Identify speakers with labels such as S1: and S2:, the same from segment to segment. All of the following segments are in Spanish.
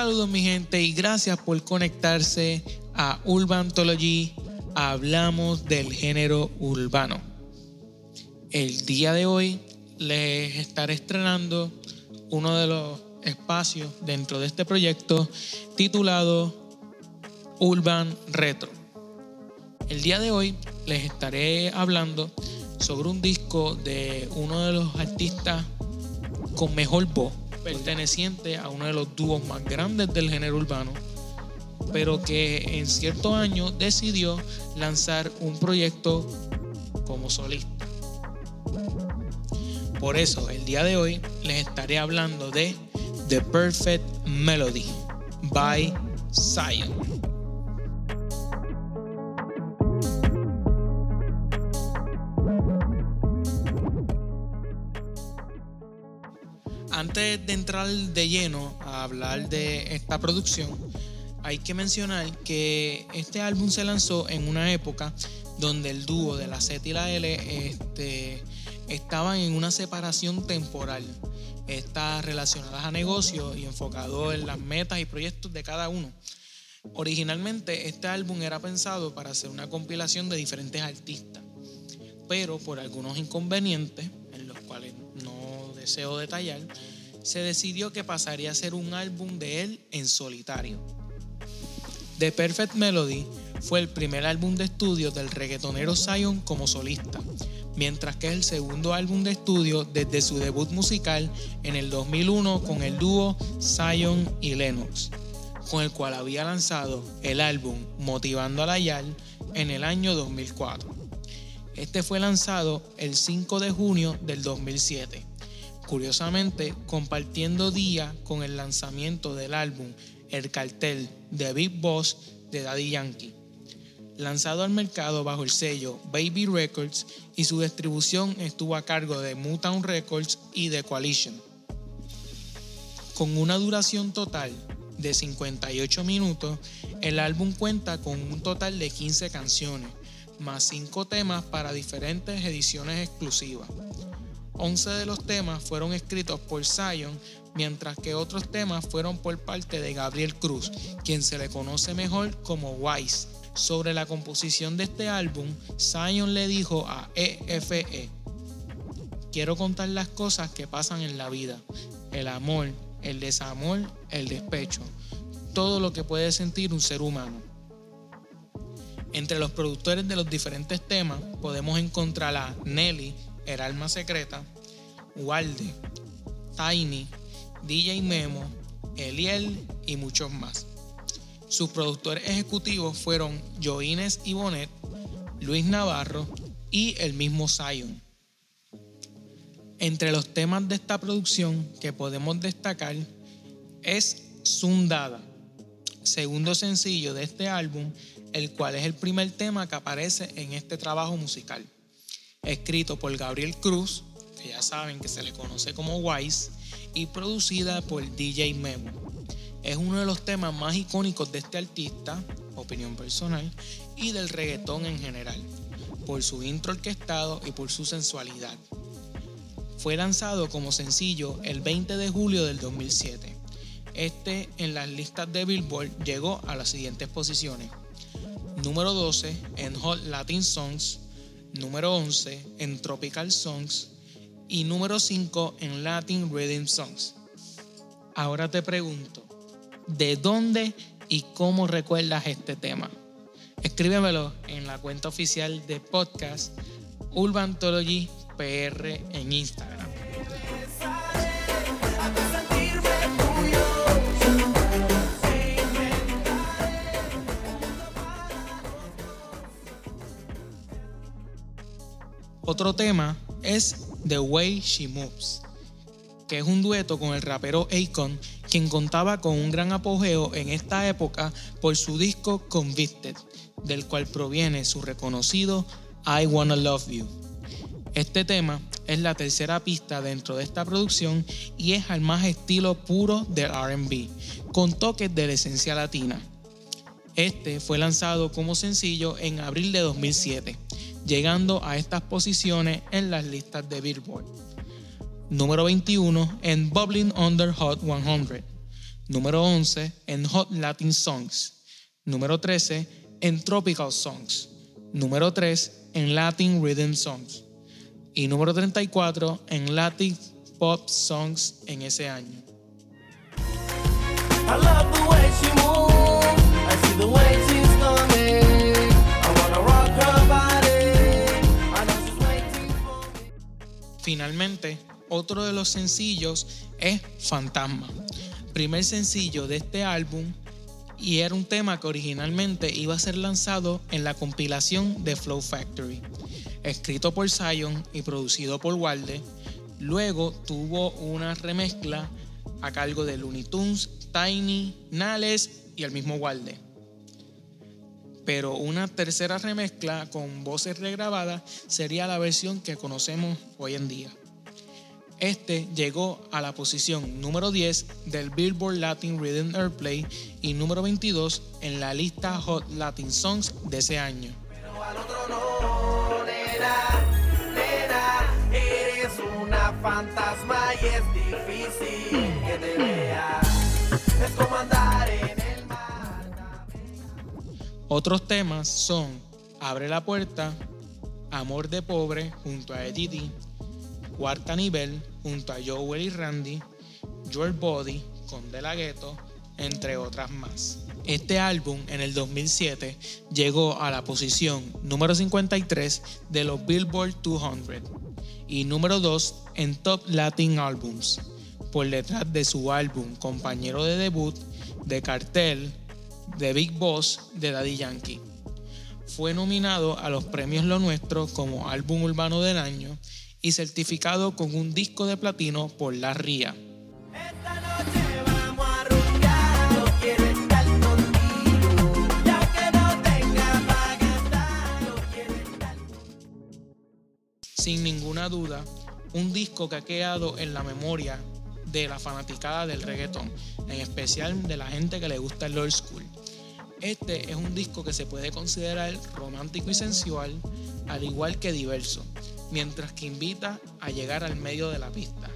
S1: Saludos mi gente y gracias por conectarse a Urbantology. Hablamos del género urbano. El día de hoy les estaré estrenando uno de los espacios dentro de este proyecto titulado Urban Retro. El día de hoy les estaré hablando sobre un disco de uno de los artistas con mejor voz, perteneciente a uno de los dúos más grandes del género urbano, pero que en cierto año decidió lanzar un proyecto como solista. Por eso, el día de hoy les estaré hablando de The Perfect Melody by Zion. Antes de entrar de lleno a hablar de esta producción, hay que mencionar que este álbum se lanzó en una época donde el dúo de la Z y la L este, estaban en una separación temporal. Está relacionadas a negocios y enfocado en las metas y proyectos de cada uno. Originalmente este álbum era pensado para hacer una compilación de diferentes artistas, pero por algunos inconvenientes, en los cuales no deseo detallar, se decidió que pasaría a ser un álbum de él en solitario. The Perfect Melody fue el primer álbum de estudio del reggaetonero Zion como solista, mientras que es el segundo álbum de estudio desde su debut musical en el 2001 con el dúo Zion y Lennox, con el cual había lanzado el álbum Motivando a la Yal en el año 2004. Este fue lanzado el 5 de junio del 2007 curiosamente compartiendo día con el lanzamiento del álbum El Cartel de Big Boss de Daddy Yankee, lanzado al mercado bajo el sello Baby Records y su distribución estuvo a cargo de Motown Records y The Coalition. Con una duración total de 58 minutos, el álbum cuenta con un total de 15 canciones, más 5 temas para diferentes ediciones exclusivas. 11 de los temas fueron escritos por Zion, mientras que otros temas fueron por parte de Gabriel Cruz, quien se le conoce mejor como Wise. Sobre la composición de este álbum, Zion le dijo a EFE, e, quiero contar las cosas que pasan en la vida, el amor, el desamor, el despecho, todo lo que puede sentir un ser humano. Entre los productores de los diferentes temas podemos encontrar a Nelly, el alma secreta, Walde, Tiny, DJ Memo, Eliel y muchos más. Sus productores ejecutivos fueron Joines Bonet, Luis Navarro y el mismo Zion. Entre los temas de esta producción que podemos destacar es Sundada, segundo sencillo de este álbum, el cual es el primer tema que aparece en este trabajo musical escrito por Gabriel Cruz, que ya saben que se le conoce como Wise, y producida por DJ Memo. Es uno de los temas más icónicos de este artista, opinión personal, y del reggaetón en general, por su intro orquestado y por su sensualidad. Fue lanzado como sencillo el 20 de julio del 2007. Este en las listas de Billboard llegó a las siguientes posiciones. Número 12 en Hot Latin Songs, número 11 en Tropical Songs y número 5 en Latin Rhythm Songs. Ahora te pregunto, ¿de dónde y cómo recuerdas este tema? Escríbemelo en la cuenta oficial de podcast Urbantology PR en Instagram. Otro tema es The Way She Moves, que es un dueto con el rapero Akon, quien contaba con un gran apogeo en esta época por su disco Convicted, del cual proviene su reconocido I Wanna Love You. Este tema es la tercera pista dentro de esta producción y es al más estilo puro del RB, con toques de la esencia latina. Este fue lanzado como sencillo en abril de 2007 llegando a estas posiciones en las listas de Billboard. Número 21 en Bubbling Under Hot 100. Número 11 en Hot Latin Songs. Número 13 en Tropical Songs. Número 3 en Latin Rhythm Songs. Y número 34 en Latin Pop Songs en ese año. Finalmente, otro de los sencillos es Fantasma, primer sencillo de este álbum y era un tema que originalmente iba a ser lanzado en la compilación de Flow Factory, escrito por Zion y producido por Walde. Luego tuvo una remezcla a cargo de Looney Tunes, Tiny, Nales y el mismo Walde. Pero una tercera remezcla con voces regrabadas sería la versión que conocemos hoy en día. Este llegó a la posición número 10 del Billboard Latin Rhythm Airplay y número 22 en la lista Hot Latin Songs de ese año. una fantasma y es difícil que te vea. Es como andar en el. Otros temas son Abre la puerta, Amor de pobre junto a Eddie Cuarta Nivel junto a Joel y Randy, Your Body con De La Ghetto, entre otras más. Este álbum en el 2007 llegó a la posición número 53 de los Billboard 200 y número 2 en Top Latin Albums, por detrás de su álbum compañero de debut de Cartel, de Big Boss de Daddy Yankee. Fue nominado a los premios Lo Nuestro como álbum urbano del año y certificado con un disco de platino por La RIA. Sin ninguna duda, un disco que ha quedado en la memoria de la fanaticada del reggaeton, en especial de la gente que le gusta el old school. Este es un disco que se puede considerar romántico y sensual, al igual que diverso, mientras que invita a llegar al medio de la pista.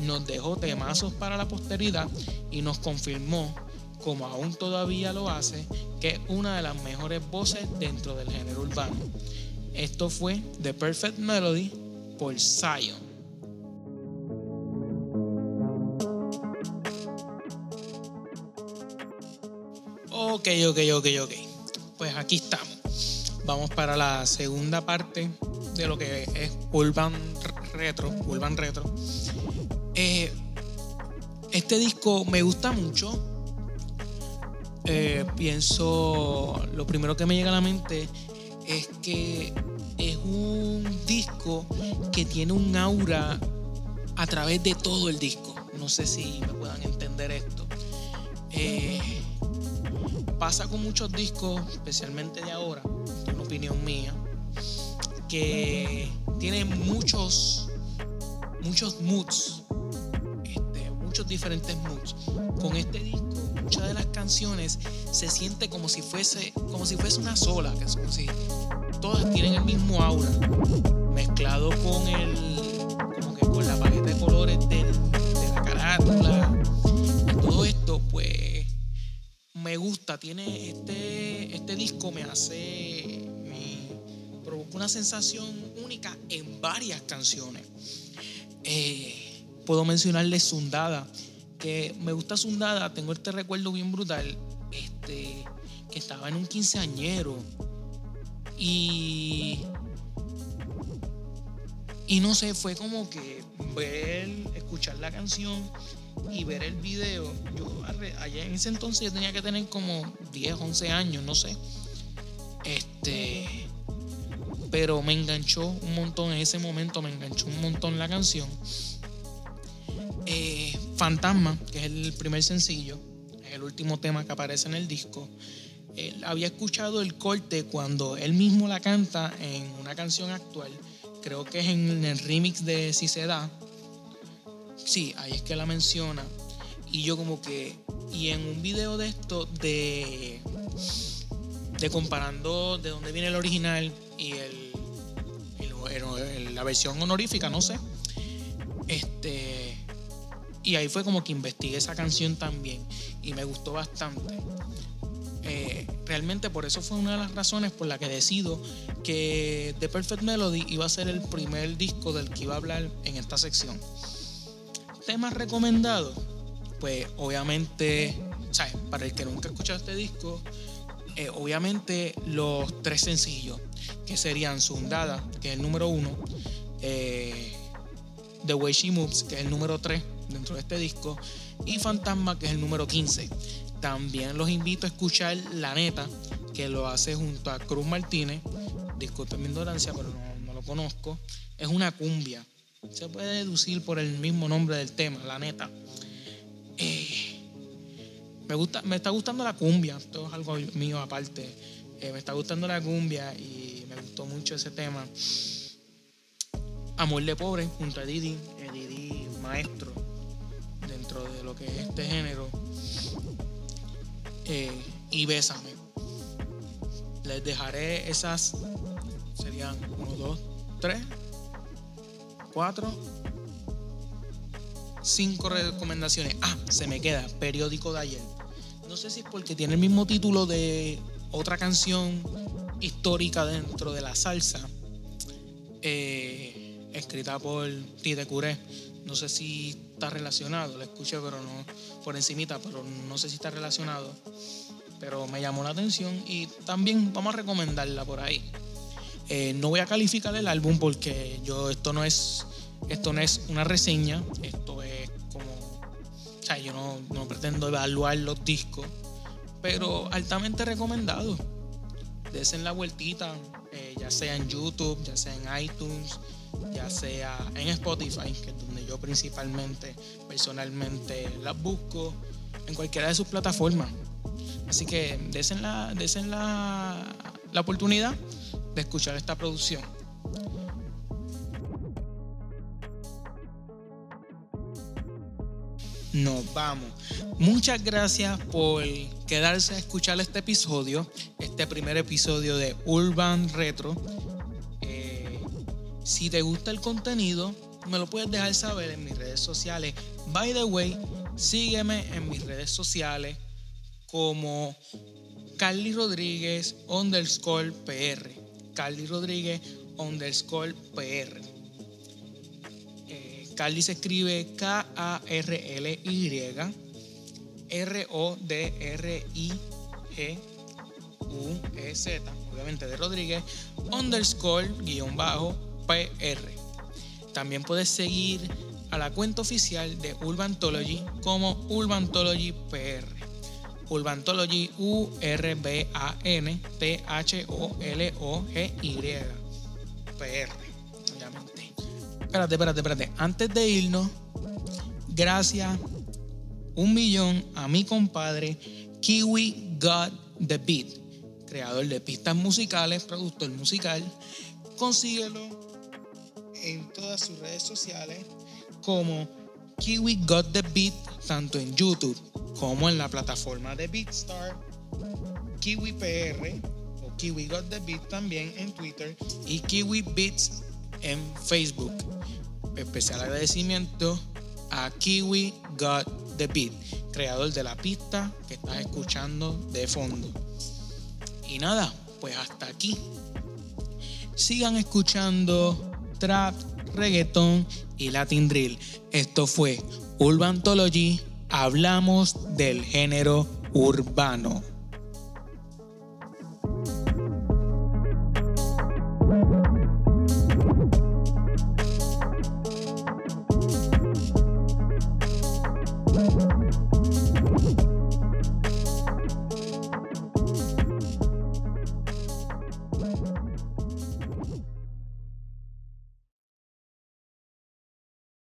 S1: Nos dejó temazos para la posteridad y nos confirmó, como aún todavía lo hace, que es una de las mejores voces dentro del género urbano. Esto fue The Perfect Melody por Zion. Ok, ok, ok, ok. Pues aquí estamos. Vamos para la segunda parte de lo que es Urban Retro. Urban Retro. Eh, este disco me gusta mucho. Eh, pienso, lo primero que me llega a la mente es que es un disco que tiene un aura a través de todo el disco. No sé si me puedan entender esto. Eh, pasa con muchos discos, especialmente de ahora, es una opinión mía, que tiene muchos, muchos moods, este, muchos diferentes moods. Con este disco, muchas de las canciones se siente como si fuese, como si fuese una sola, que es como si todas tienen el mismo aura, mezclado con el, Tiene este, este disco me hace una sensación única en varias canciones. Eh, puedo mencionarle Sundada, que me gusta Sundada, tengo este recuerdo bien brutal, este, que estaba en un quinceañero y y no sé, fue como que ver, escuchar la canción y ver el video. Yo allá en ese entonces tenía que tener como 10, 11 años, no sé. Este pero me enganchó un montón en ese momento, me enganchó un montón la canción. Eh, Fantasma, que es el primer sencillo, es el último tema que aparece en el disco. había escuchado el corte cuando él mismo la canta en una canción actual, creo que es en el remix de Si se da. Sí, ahí es que la menciona. Y yo como que, y en un video de esto, de, de comparando de dónde viene el original y el la versión honorífica, no sé. Este, y ahí fue como que investigué esa canción también. y me gustó bastante. Eh, realmente por eso fue una de las razones por la que decido que The Perfect Melody iba a ser el primer disco del que iba a hablar en esta sección. Temas recomendados, pues obviamente, ¿sabes? Para el que nunca ha escuchado este disco, eh, obviamente los tres sencillos, que serían Sundada, que es el número uno, eh, The Way She Moves, que es el número tres dentro de este disco, y Fantasma, que es el número 15. También los invito a escuchar La Neta, que lo hace junto a Cruz Martínez. Disculpen mi ignorancia, pero no, lo conozco. Es una cumbia. Se puede deducir por el mismo nombre del tema, La Neta. Eh, me, gusta, me está gustando la cumbia. Esto es algo mío aparte. Eh, me está gustando la cumbia y me gustó mucho ese tema. Amor de Pobre junto a Didi, eh, Didi maestro dentro de lo que es este género. Eh, y Bésame. Les dejaré esas, serían 1, 2, 3, 4, 5 recomendaciones. Ah, se me queda, periódico de ayer. No sé si es porque tiene el mismo título de otra canción histórica dentro de la salsa, eh, escrita por Tite Curé. No sé si está relacionado, lo escuché pero no por encimita, pero no sé si está relacionado. Pero me llamó la atención y también vamos a recomendarla por ahí. Eh, no voy a calificar el álbum porque yo esto no es esto no es una reseña, esto es como, o sea, yo no, no pretendo evaluar los discos, pero altamente recomendado. Desen la vueltita, eh, ya sea en YouTube, ya sea en iTunes, ya sea en Spotify, que es donde yo principalmente, personalmente las busco, en cualquiera de sus plataformas. Así que desen la, desen la, la oportunidad de escuchar esta producción. nos vamos. Muchas gracias por quedarse a escuchar este episodio, este primer episodio de Urban Retro. Si te gusta el contenido, me lo puedes dejar saber en mis redes sociales. By the way, sígueme en mis redes sociales como Carly Rodríguez underscore PR. Carly Rodríguez underscore PR. Eh, Carly se escribe K-A-R-L-Y R-O-D-R-I-G-U-E-Z, obviamente de Rodríguez, underscore, guion bajo, también puedes seguir a la cuenta oficial de Urbantology como Urbantology PR. Urbantology U R B A N T H O L O G Y PR. Obviamente. Espérate, espérate, espérate. Antes de irnos, gracias un millón a mi compadre Kiwi God The Beat, creador de pistas musicales, productor musical. Consíguelo en todas sus redes sociales como Kiwi Got the Beat, tanto en YouTube como en la plataforma de Beatstar, Kiwi PR o Kiwi Got the Beat también en Twitter y Kiwi Beats en Facebook. Especial agradecimiento a Kiwi Got the Beat, creador de la pista que estás escuchando de fondo. Y nada, pues hasta aquí. Sigan escuchando trap, reggaeton y latin drill. Esto fue Urbantology, hablamos del género urbano.